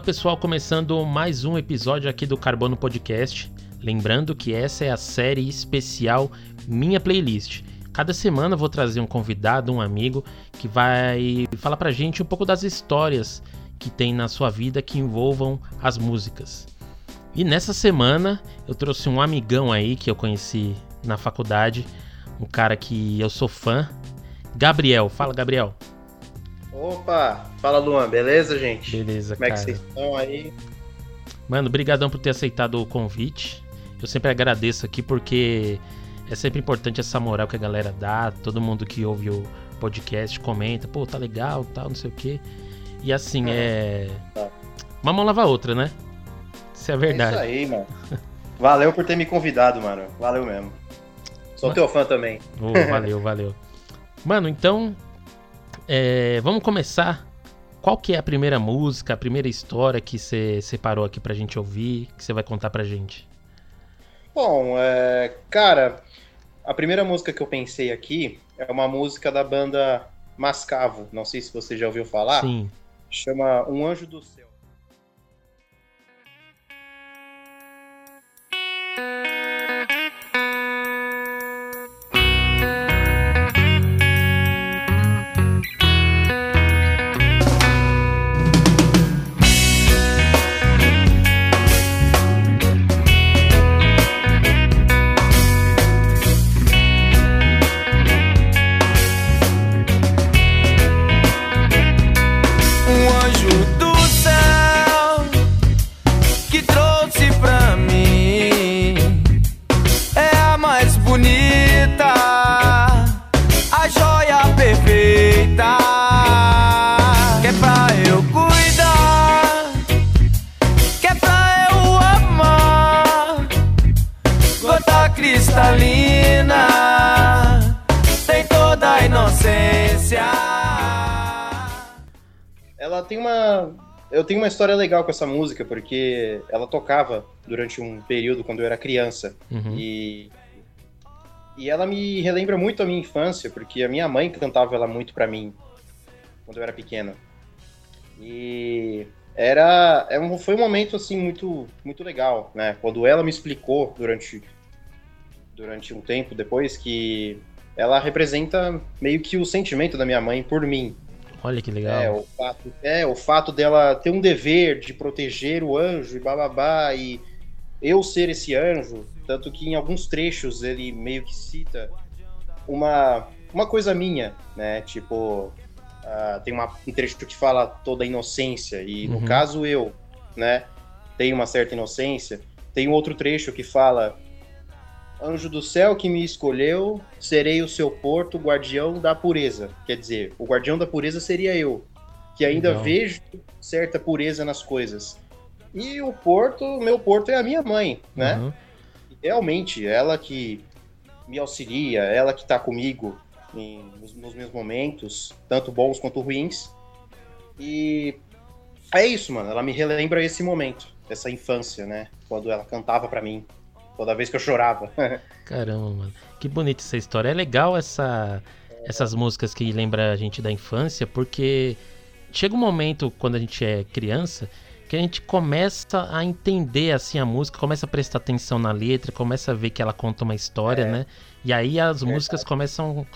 Fala pessoal, começando mais um episódio aqui do Carbono Podcast. Lembrando que essa é a série especial Minha Playlist. Cada semana vou trazer um convidado, um amigo, que vai falar pra gente um pouco das histórias que tem na sua vida que envolvam as músicas. E nessa semana eu trouxe um amigão aí que eu conheci na faculdade, um cara que eu sou fã, Gabriel. Fala, Gabriel. Opa, fala Luan, beleza, gente? Beleza, Como cara. é que vocês estão aí? Mano, brigadão por ter aceitado o convite. Eu sempre agradeço aqui porque é sempre importante essa moral que a galera dá, todo mundo que ouve o podcast comenta, pô, tá legal, tal, não sei o quê. E assim, é. Tá. Uma mão lava a outra, né? Isso é verdade. É isso aí, mano. Valeu por ter me convidado, mano. Valeu mesmo. Sou Mas- teu fã também. Ô, valeu, valeu. Mano, então. É, vamos começar. Qual que é a primeira música, a primeira história que você separou aqui pra gente ouvir, que você vai contar pra gente? Bom, é, cara, a primeira música que eu pensei aqui é uma música da banda Mascavo. Não sei se você já ouviu falar. Sim. Chama Um Anjo do Céu. História legal com essa música, porque ela tocava durante um período quando eu era criança. Uhum. E. E ela me relembra muito a minha infância, porque a minha mãe cantava ela muito pra mim quando eu era pequeno. E era, é um- foi um momento assim muito muito legal, né? Quando ela me explicou durante durante um tempo depois que ela representa meio que o sentimento da minha mãe por mim, Olha que legal. é, o fato, é, o fato dela ter um dever de proteger o anjo e bababá, e eu ser esse anjo, tanto que em alguns trechos ele meio que cita uma, uma coisa minha, né? Tipo, ah, tem uma, um trecho que fala toda a inocência, e Uhum. no caso eu, né, tenho uma certa inocência. Tem um outro trecho que fala. Anjo do céu que me escolheu, serei o seu porto, guardião da pureza. Quer dizer, o guardião da pureza seria eu, que ainda Legal. vejo certa pureza nas coisas. E o porto, meu porto é a minha mãe, né? Uhum. Realmente, ela que me auxilia, ela que tá comigo em- nos, nos meus momentos, tanto bons quanto ruins. E é isso, mano. Ela me relembra esse momento, essa infância, né? Quando ela cantava pra mim, toda vez que eu chorava. Caramba, mano. Que bonita essa história. É legal essa, essas músicas que lembram a gente da infância, porque chega um momento quando a gente é criança que a gente começa a entender assim a música, começa a prestar atenção na letra, começa a ver que ela conta uma história, É. né? E aí as Verdade. músicas começam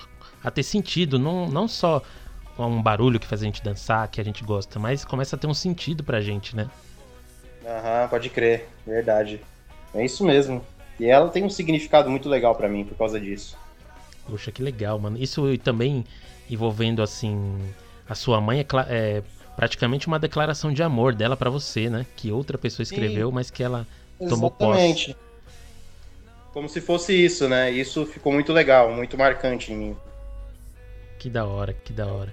a ter sentido, não, não só um barulho que faz a gente dançar, que a gente gosta, mas começa a ter um sentido pra gente, né? Aham, pode crer, verdade. É isso mesmo. E ela tem um significado muito legal pra mim por causa disso. Poxa, que legal, mano. Isso também envolvendo, assim, a sua mãe é, é praticamente uma declaração de amor dela pra você, né? Que outra pessoa escreveu, mas que ela tomou posse. Exatamente. Como se fosse isso, né? Isso ficou muito legal, muito marcante em mim. Que da hora, que da hora.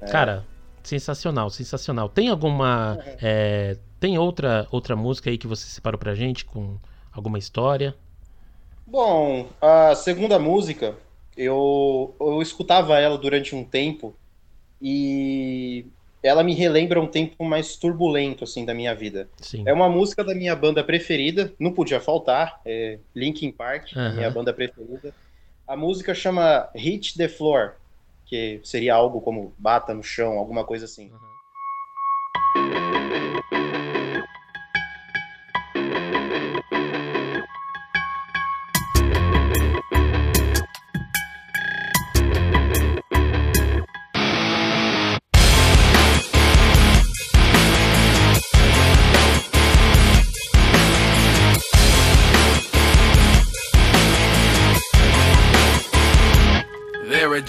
É. Cara, sensacional, sensacional. Tem alguma. é, tem outra, outra música aí que você separou pra gente com alguma história? Bom, a segunda música, eu, eu escutava ela durante um tempo e ela me relembra um tempo mais turbulento, assim, da minha vida. Sim. É uma música da minha banda preferida, não podia faltar, é Linkin Park, Aham. minha banda preferida. A música chama Hit the Floor, que seria algo como bata no chão, alguma coisa assim. Uhum.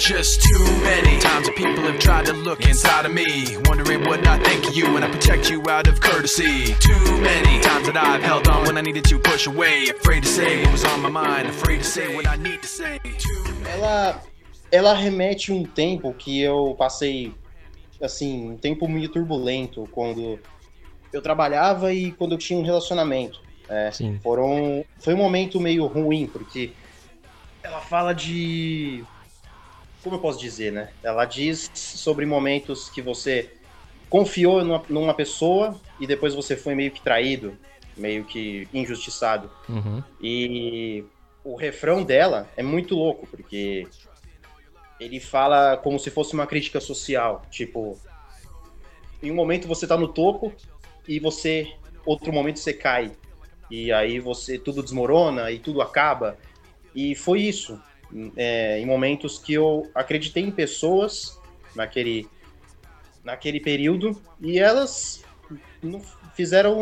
Just too many times that people have tried to look inside of me, wondering what I think of you when I protect you out of courtesy. Too many times that I've held on when I needed to push away, afraid to say what was on my mind, afraid to say what I need to say. Ela, ela remete um tempo que eu passei, assim, um tempo meio turbulento quando eu trabalhava e quando eu tinha um relacionamento. É, Sim. foram, foi um momento meio ruim, porque ela fala de. Como eu posso dizer, né? Ela diz sobre momentos que você confiou numa, numa pessoa e depois você foi meio que traído, meio que injustiçado. Uhum. E o refrão dela é muito louco, porque ele fala como se fosse uma crítica social. Tipo, em um momento você tá no topo e você, outro momento você cai. E aí você, tudo desmorona e tudo acaba. E foi isso. É, em momentos que eu acreditei em pessoas naquele, naquele período e elas fizeram,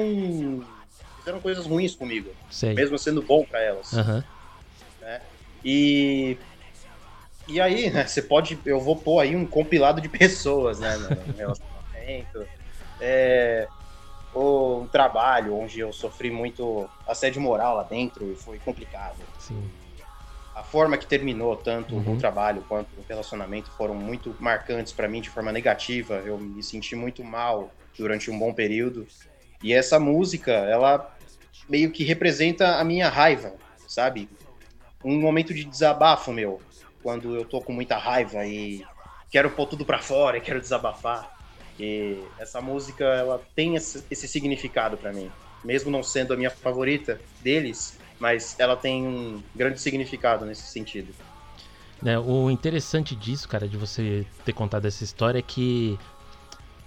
fizeram coisas ruins comigo, Sei. mesmo sendo bom para elas. Aham. E e aí, né, você pode, eu vou pôr aí um compilado de pessoas, né, no no relacionamento. É, ou um trabalho onde eu sofri muito assédio moral lá dentro e foi complicado. Sim. A forma que terminou tanto Uhum. o trabalho quanto o relacionamento foram muito marcantes pra mim de forma negativa. Eu me senti muito mal durante um bom período. E essa música, ela meio que representa a minha raiva, sabe? Um momento de desabafo meu, quando eu tô com muita raiva e quero pôr tudo pra fora e quero desabafar. E essa música, ela tem esse, esse significado pra mim. Mesmo não sendo a minha favorita deles, mas ela tem um grande significado nesse sentido. Né, o interessante disso, cara, de você ter contado essa história é que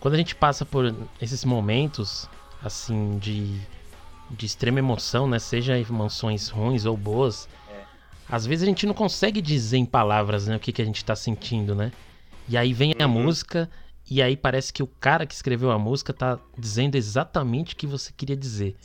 quando a gente passa por esses momentos, assim, de, de extrema emoção, né? Seja emoções ruins ou boas, às vezes a gente não consegue dizer em palavras, né, o que, que a gente tá sentindo, né? E aí vem a Uhum. música, e aí parece que o cara que escreveu a música tá dizendo exatamente o que você queria dizer.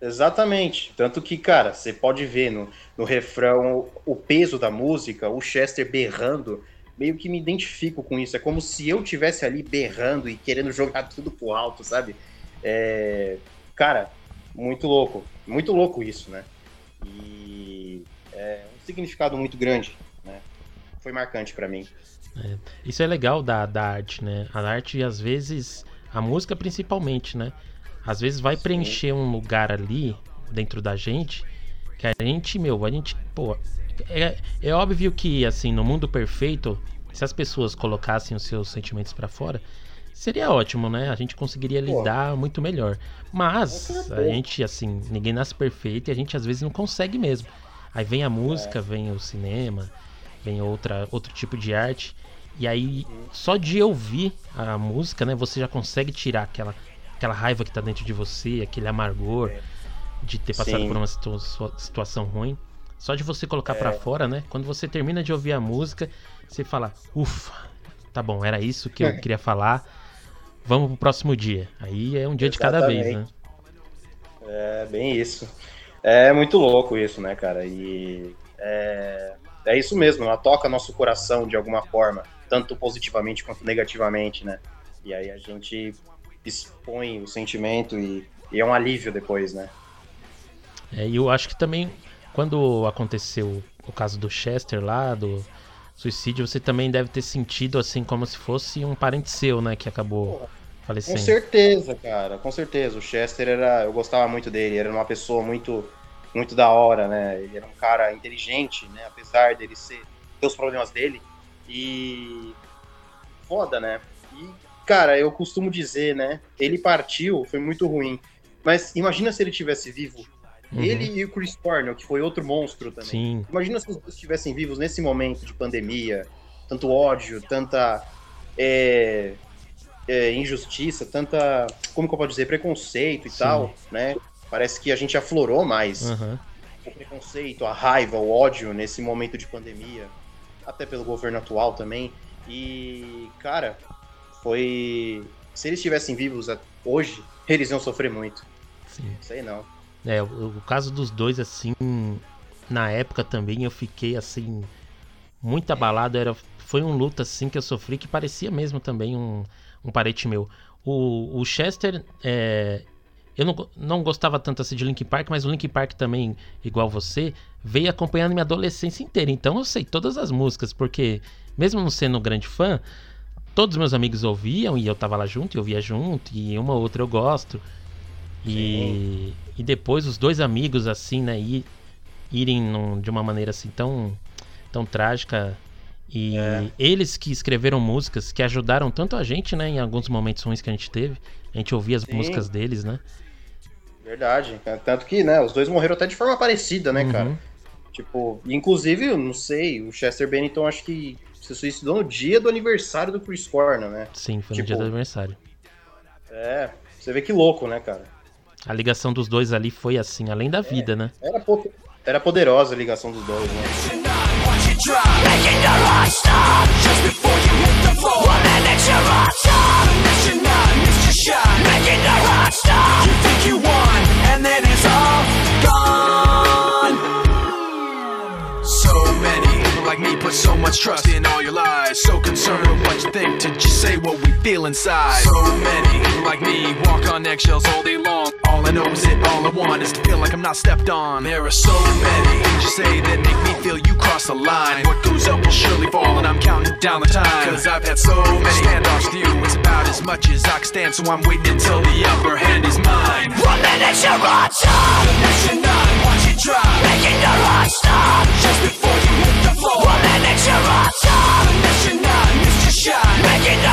Exatamente. Tanto que, cara, você pode ver no, no refrão o peso da música, o Chester berrando. Meio que me identifico com isso. É como se eu tivesse ali berrando e querendo jogar tudo pro alto, sabe? É, Cara, muito louco. Muito louco isso, né? E é um significado muito grande, né? Foi marcante pra mim. Isso é legal da, da arte, né? A arte, às vezes, a música principalmente, né? Às vezes vai Sim. preencher um lugar ali dentro da gente que a gente, meu, a gente, pô, é, é óbvio que, assim, no mundo perfeito, se as pessoas colocassem os seus sentimentos pra fora, seria ótimo, né? A gente conseguiria Pô. lidar muito melhor. Mas a gente, assim, ninguém nasce perfeito e a gente às vezes não consegue mesmo. Aí vem a música, vem o cinema, vem outra, outro tipo de arte. E aí, só de ouvir a música, né, você já consegue tirar aquela, aquela raiva que tá dentro de você, aquele amargor É. de ter passado Sim. por uma situ- situação ruim. Só de você colocar pra fora, né? Quando você termina de ouvir a música, você fala, ufa, tá bom, era isso que eu queria falar. Vamos pro próximo dia. Aí é um dia de cada vez, né? Exatamente. É bem isso. É muito louco isso, né, cara? E é, é isso mesmo, ela toca nosso coração de alguma forma, tanto positivamente quanto negativamente, né? E aí a gente expõe o sentimento e, e é um alívio depois, né? É, e eu acho que também, quando aconteceu o caso do Chester lá, do suicídio, você também deve ter sentido assim como se fosse um parente seu, né? Que acabou Com falecendo. certeza, cara, com certeza. O Chester era. Eu gostava muito dele, era uma pessoa muito, muito da hora, né? Ele era um cara inteligente, né? Apesar dele ser, ter os problemas dele. E. Foda, né? E, cara, eu costumo dizer, né? Ele partiu, foi muito ruim. Mas imagina se ele tivesse vivo. Uhum. Ele e o Chris Cornell, que foi outro monstro também. Sim, Imagina se os dois estivessem vivos nesse momento de pandemia, tanto ódio, tanta é, é, injustiça, tanta, como que eu posso dizer, preconceito e Sim. tal, né? Parece que a gente aflorou mais aham. o preconceito, a raiva, o ódio nesse momento de pandemia, até pelo governo atual também. E, cara, foi. Se eles estivessem vivos hoje, eles iam sofrer muito. sim. Sei não. É, o, o caso dos dois, assim, na época também eu fiquei assim, muito abalado. Era, foi um luto assim que eu sofri que parecia mesmo também um, um parente meu. O, o Chester, é, eu não, não gostava tanto assim de Linkin Park, mas o Linkin Park também, igual você, veio acompanhando minha adolescência inteira. Então eu sei todas as músicas, porque mesmo não sendo um grande fã, todos meus amigos ouviam e eu tava lá junto, e eu via junto, e uma ou outra eu gosto. E, e depois os dois amigos, assim, né, ir, irem num, de uma maneira assim tão, tão trágica. E É. eles que escreveram músicas que ajudaram tanto a gente, né, em alguns momentos ruins que a gente teve. A gente ouvia as Sim. músicas deles, né? Verdade. Tanto que, né, os dois morreram até de forma parecida, né, Uhum. cara? Tipo, inclusive, eu não sei, o Chester Bennington acho que se suicidou no dia do aniversário do Chris Cornell, né? Sim, foi no Tipo- dia do aniversário. É, você vê que louco, né, cara? A ligação dos dois ali foi assim, além da vida, né? Era, po- era poderosa a ligação dos dois, né? Making the right stop just before you hit the floor. One minute like me put so much trust in all your lies. So concerned with what you think to just say what we feel inside. So many like me walk on eggshells all day long. All I know is it, all I want is to feel like I'm not stepped on. There are so many you say that make me feel you cross the line. What goes up will surely fall, and I'm counting down the time. Cause I've had so many standoffs with you. It's about as much as I can stand, so I'm waiting until the upper hand is mine. One minute you're on top, the next you're not. Watch it drop, making the right stop just before you hit making.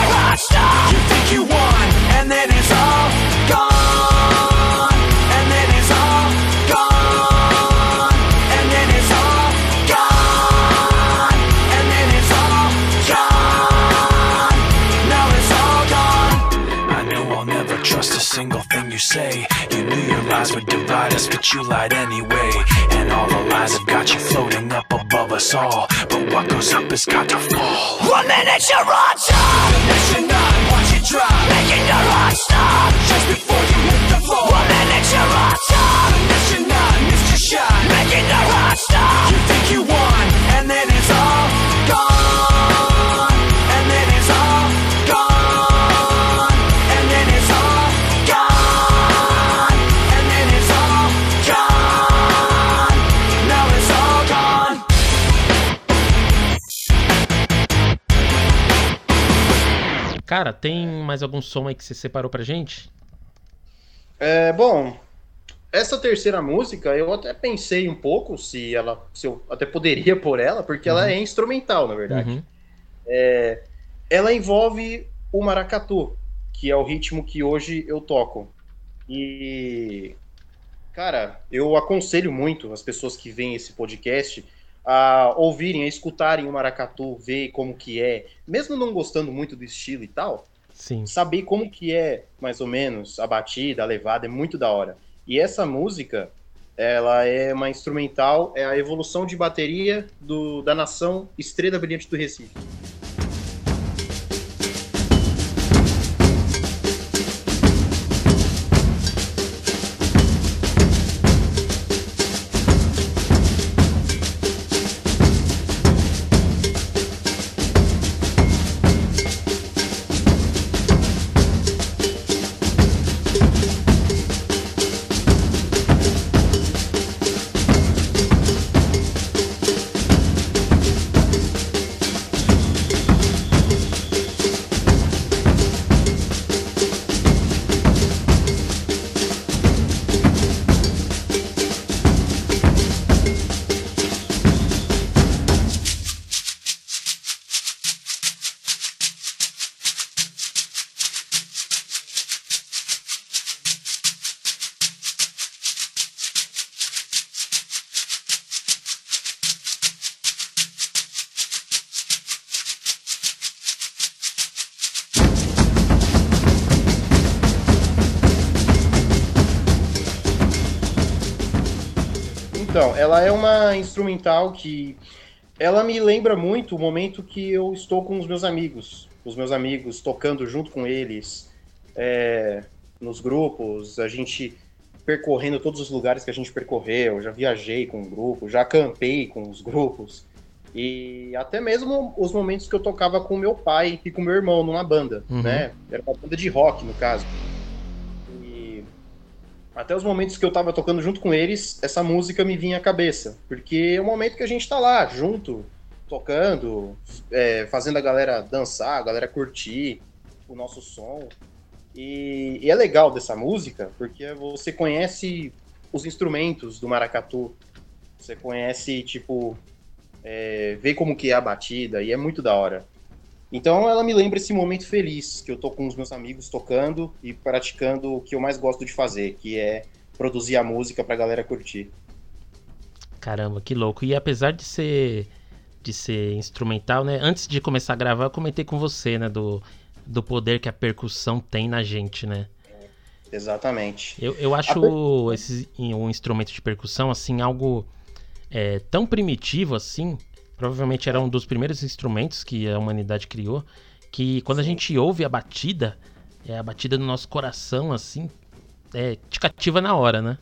You think you won, and then it's all gone. And then it's all gone. And then it's all gone. And then it's all gone. Now it's all gone. I know I'll never trust a single thing you say. You knew your lies would divide us, but you lied anyway. All the lies have got you floating up above us all. But what goes up has got to fall. One minute you're on top, the next you're not. Watch it drop, making the right stop just before you hit the floor. One minute you're on top, the next you're not. Missed your shot, making the right stop. You think you won, Cara, tem mais algum som aí que você separou pra gente? É, bom, essa terceira música eu até pensei um pouco se ela, se eu até poderia pôr ela, porque ela é instrumental, na verdade. Uhum. Ela envolve o maracatu, que é o ritmo que hoje eu toco. E cara, eu aconselho muito as pessoas que veem esse podcast a ouvirem, a escutarem o maracatu, ver como que é, mesmo não gostando muito do estilo e tal, Sim. saber como que é, mais ou menos, a batida, a levada, é muito da hora. E essa música, ela é uma instrumental, é a evolução de bateria do, da nação Estrela Brilhante do Recife. Então, ela é uma instrumental que ela me lembra muito o momento que eu estou com os meus amigos, os meus amigos tocando junto com eles é, nos grupos, a gente percorrendo todos os lugares que a gente percorreu, já viajei com o grupo, já acampei com os grupos. E até mesmo os momentos que eu tocava com meu pai e com meu irmão numa banda, Uhum. né? Era uma banda de rock, no caso. Até os momentos que eu tava tocando junto com eles, essa música me vinha à cabeça. Porque é o momento que a gente tá lá, junto, tocando, é, fazendo a galera dançar, a galera curtir o nosso som. E, e é legal dessa música, porque você conhece os instrumentos do maracatu. Você conhece, tipo, é, vê como que é a batida, e é muito da hora. Então ela me lembra esse momento feliz, que eu tô com os meus amigos tocando e praticando o que eu mais gosto de fazer, que é produzir a música pra galera curtir. Caramba, que louco. E apesar de ser de ser instrumental, né? Antes de começar a gravar, eu comentei com você, né, do, do poder que a percussão tem na gente, né? Exatamente. Eu, eu acho esse um instrumento de percussão assim algo é, tão primitivo assim. Provavelmente era um dos primeiros instrumentos que a humanidade criou. Que quando a gente ouve a batida, é a batida do nosso coração assim, é, te cativa na hora, né?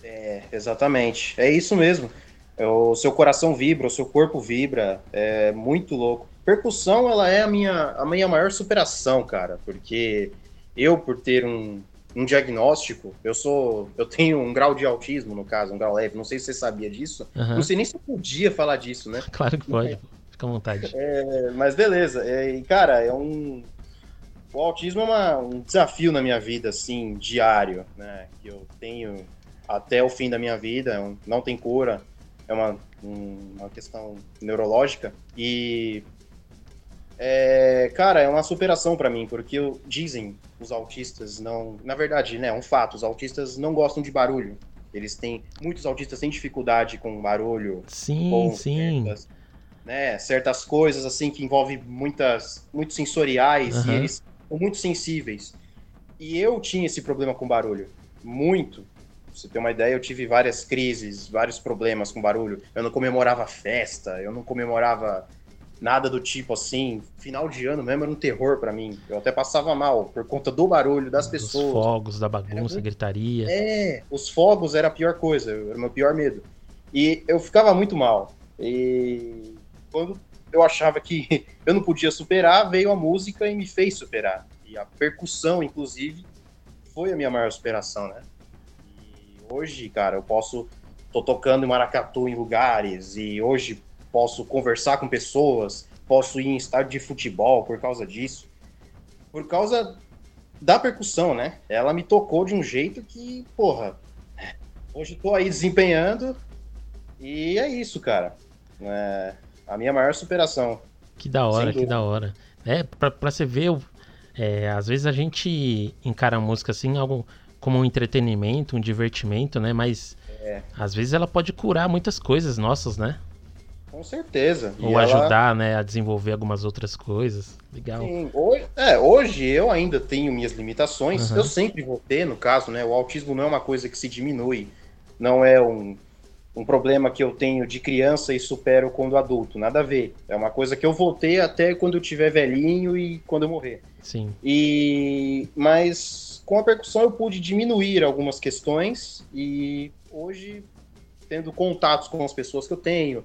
É, exatamente. É isso mesmo. É, O seu coração vibra, o seu corpo vibra. É muito louco. Percussão, ela é a minha, a minha maior superação, cara. Porque eu, por ter um, um diagnóstico, eu sou. Eu tenho um grau de autismo, no caso, um grau leve. Não sei se você sabia disso. Aham. Não sei nem se eu podia falar disso, né? Claro que pode. Fica à vontade. É, mas beleza. É, e, cara, é um. O autismo é uma- um desafio na minha vida, assim, diário, né? Que eu tenho até o fim da minha vida, é não tem cura, é uma, um- uma questão neurológica. E. É, cara, é uma superação pra mim, porque eu- dizem os autistas não. Na verdade, né, é um fato, os autistas não gostam de barulho. Eles têm. Muitos autistas têm dificuldade com barulho, Sim, com sim. certas, né, certas coisas assim que envolvem muitas, muito sensoriais Aham. e eles são muito sensíveis. E eu tinha esse problema com barulho, muito. Pra você ter uma ideia, eu tive várias crises, vários problemas com barulho. Eu não comemorava festa, eu não comemorava nada do tipo assim. Final de ano mesmo era um terror pra mim. Eu até passava mal por conta do barulho das pessoas. fogos, da bagunça, muito- gritaria. É, os fogos era a pior coisa, era o meu pior medo. E eu ficava muito mal. E quando eu achava que eu não podia superar, veio a música e me fez superar. E a percussão, inclusive, foi a minha maior superação, né? E hoje, cara, eu posso. tô tocando em maracatu em lugares, e hoje posso conversar com pessoas, posso ir em estádio de futebol por causa disso. Por causa da percussão, né? Ela me tocou de um jeito que, porra, hoje tô aí desempenhando e é isso, cara. É a minha maior superação. Que da hora, que da hora. É, pra, pra você ver, é, às vezes a gente encara a música assim algo como um entretenimento, um divertimento, né? Mas É. às vezes ela pode curar muitas coisas nossas, né? Com certeza. E Ou ela- ajudar, né, a desenvolver algumas outras coisas. Legal. Sim, hoje, é, hoje eu ainda tenho minhas limitações. Uhum. Eu sempre vou ter, no caso, né? O autismo não é uma coisa que se diminui. Não é um, um problema que eu tenho de criança e supero quando adulto. Nada a ver. É uma coisa que eu vou ter até quando eu tiver velhinho e quando eu morrer. Sim. E mas com a percussão eu pude diminuir algumas questões e hoje tendo contatos com as pessoas que eu tenho,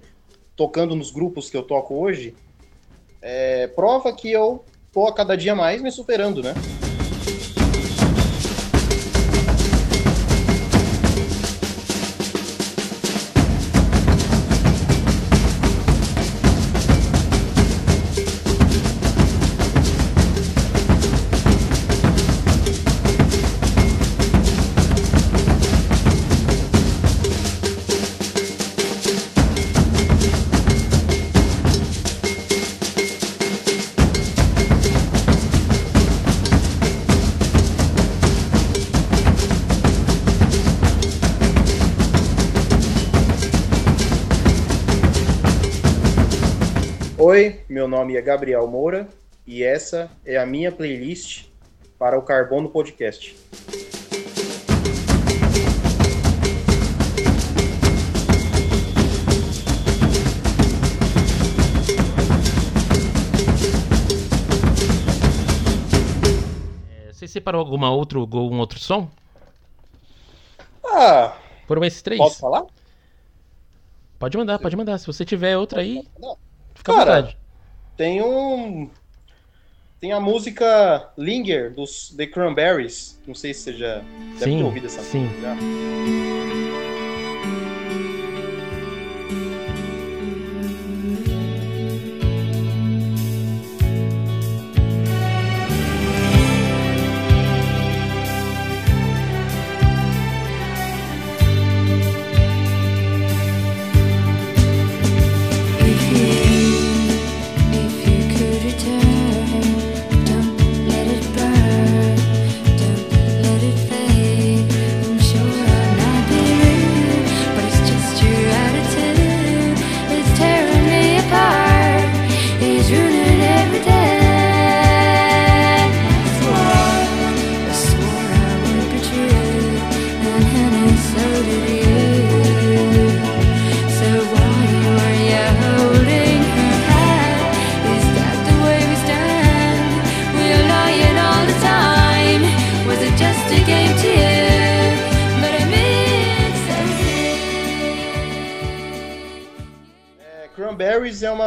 tocando nos grupos que eu toco hoje, é, prova que eu tô a cada dia mais me superando, né? Nome é Gabriel Moura e essa é a minha playlist para o Carbono Podcast. É, você separou alguma outro, algum outro som? Ah, Foram esses três? posso falar? Pode mandar, pode mandar. Se você tiver outra aí, Fica à Cara, vontade. Tem um. Tem a música Linger dos The Cranberries. Não sei se você já deve Sim, ter ouvido essa sim. música. já.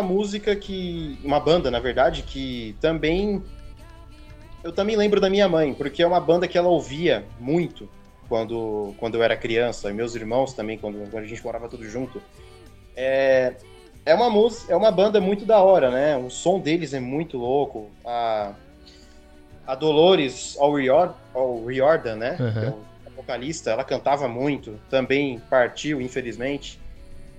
Uma música que. Uma banda, na verdade, que também. Eu também lembro da minha mãe, porque é uma banda que ela ouvia muito quando, quando eu era criança, e meus irmãos também, quando, quando a gente morava tudo junto. É, é uma música, é uma banda muito da hora, né? O som deles é muito louco. A, a Dolores O'Riordan, O'Riordan, né? Uhum. É a vocalista, ela cantava muito, também partiu, infelizmente.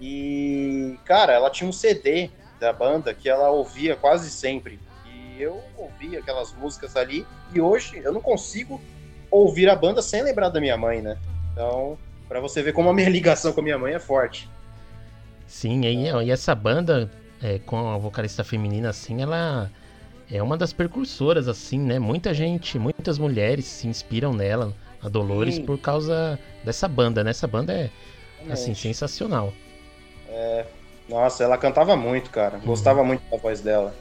E, cara, ela tinha um CD da banda que ela ouvia quase sempre. E eu ouvia aquelas músicas ali. E hoje eu não consigo ouvir a banda sem lembrar da minha mãe, né? Então, pra você ver como a minha ligação com a minha mãe é forte. Sim, e, e essa banda, é, com a vocalista feminina, assim, ela é uma das precursoras, assim, né? Muita gente, muitas mulheres se inspiram nela, a Dolores, Sim. por causa dessa banda, né? Essa banda é, assim, sensacional. Nossa, ela cantava muito, cara. Gostava muito da voz dela.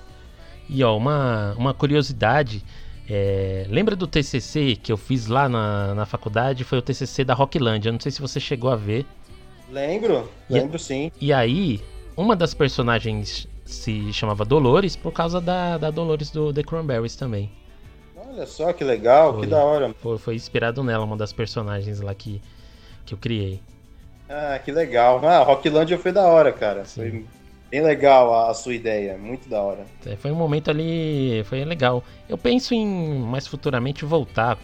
E ó, uma, uma curiosidade, é, lembra do TCC que eu fiz lá na, na faculdade? Foi o TCC da Rocklandia, não sei se você chegou a ver. Lembro, E- lembro sim. E aí, uma das personagens se chamava Dolores por causa da, da Dolores do The Cranberries também. Olha só que legal, Foi. que da hora. Foi, foi inspirado nela, uma das personagens lá que, que eu criei. Ah, que legal. Ah, Rocklandia foi da hora, cara. Sim. Foi bem legal a, a sua ideia, muito da hora. É, foi um momento ali, foi legal. Eu penso em mais futuramente voltar,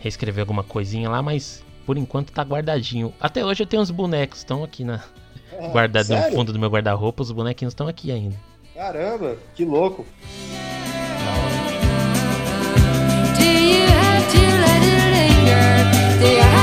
reescrever alguma coisinha lá, mas por enquanto tá guardadinho. Até hoje eu tenho uns bonecos, estão aqui na Ah, guardado no sério? fundo do meu guarda-roupa, os bonequinhos estão aqui ainda. Caramba, que louco. Do you have to let it linger? Do you have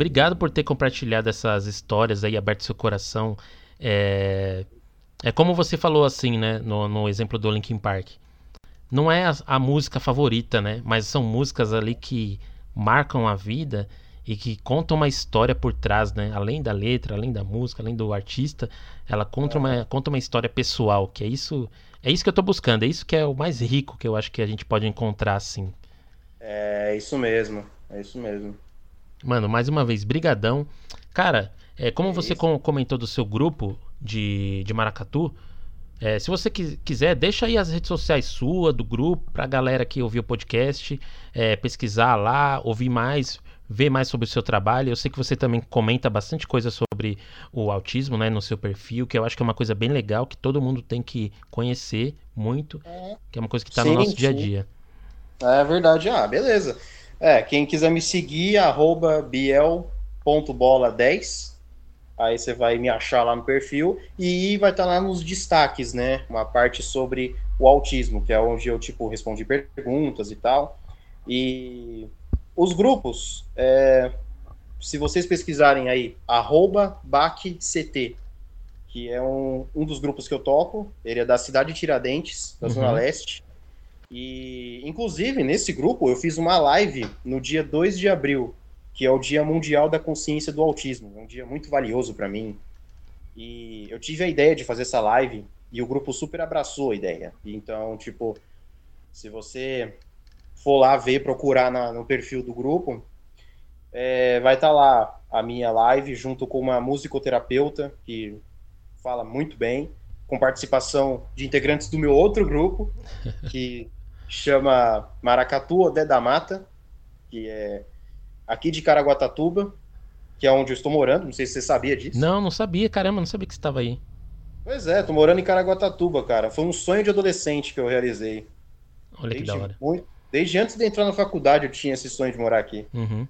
obrigado por ter compartilhado essas histórias aí, aberto seu coração. É, é como você falou assim, né, no, no exemplo do Linkin Park. Não é a, a música favorita, né, mas são músicas ali que marcam a vida e que contam uma história por trás, né, além da letra, além da música, além do artista, ela conta uma, conta uma história pessoal, que é isso, é isso que eu tô buscando, é isso que é o mais rico que eu acho que a gente pode encontrar, assim. É isso mesmo, é isso mesmo. Mano, mais uma vez, brigadão. Cara, é, como É você com- comentou do seu grupo de, de Maracatu, é, se você qui- quiser, deixa aí as redes sociais sua, do grupo, pra galera que ouviu o podcast, é, pesquisar lá, ouvir mais ver mais sobre o seu trabalho. Eu sei que você também comenta bastante coisa sobre o autismo, né, no seu perfil, que eu acho que é uma coisa bem legal, que todo mundo tem que conhecer muito, que é uma coisa que no Sim, nosso dia a sim. dia. É verdade. Ah, beleza. É, quem quiser me seguir, arroba biel.bola10. Aí você vai me achar lá no perfil e vai estar lá nos destaques, né? Uma parte sobre o autismo, que é onde eu, tipo, respondi perguntas e tal. E os grupos, é, se vocês pesquisarem aí, arroba BACCT, que é um, um dos grupos que eu toco, ele é da cidade de Tiradentes, da Zona Uhum. Leste. E, inclusive, nesse grupo, eu fiz uma live no dia 2 de abril, que é o Dia Mundial da Consciência do Autismo. É um dia muito valioso para mim. E eu tive a ideia de fazer essa live e o grupo super abraçou a ideia. Então, tipo, se você for lá ver, procurar na- no perfil do grupo, é, vai estar lá a minha live junto com uma musicoterapeuta que fala muito bem, com participação de integrantes do meu outro grupo, que chama Maracatu Odé da Mata, que é aqui de Caraguatatuba, que é onde eu estou morando, não sei se você sabia disso. Não, não sabia, caramba, não sabia que você estava aí. Pois é, tô morando em Caraguatatuba, cara. Foi um sonho de adolescente que eu realizei. Olha que da hora. muito- desde antes de entrar na faculdade eu tinha esse sonho de morar aqui. Uhum.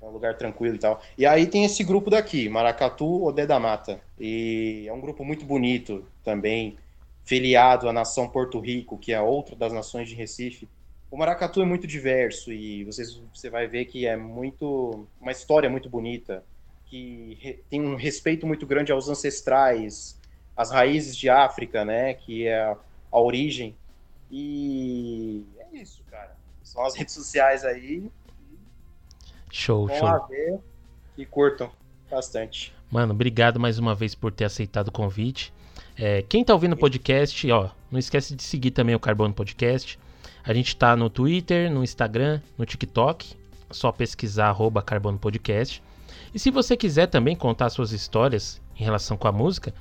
É um lugar tranquilo e tal. E aí tem esse grupo daqui, Maracatu Odé da Mata. E é um grupo muito bonito também, filiado à nação Porto Rico, que é outra das nações de Recife. O Maracatu é muito diverso e vocês, você vai ver que é muito uma história muito bonita, que re- tem um respeito muito grande aos ancestrais, às raízes de África, né, que é a, a origem. E é isso, cara. São as redes sociais aí, Show, Vão show. lá ver e curtam bastante. Mano, obrigado mais uma vez por ter aceitado o convite. É, quem tá ouvindo o podcast, ó, não esquece de seguir também o Carbono Podcast. A gente tá no Twitter, no Instagram, no TikTok. Só pesquisar arroba Carbono Podcast. E se você quiser também contar suas histórias em relação com a música,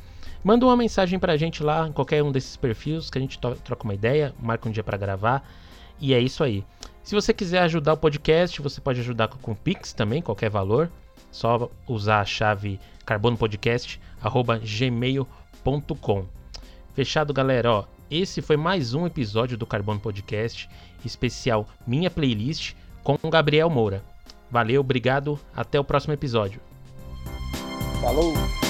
manda uma mensagem pra gente lá em qualquer um desses perfis que a gente troca uma ideia, marca um dia pra gravar. E é isso aí. Se você quiser ajudar o podcast, você pode ajudar com, com Pix também, qualquer valor. Só usar a chave carbonopodcast@gmail.com. Fechado, galera, ó. Esse foi mais um episódio do Carbono Podcast, especial Minha Playlist com Gabriel Moura. Valeu, obrigado, até o próximo episódio. Falou!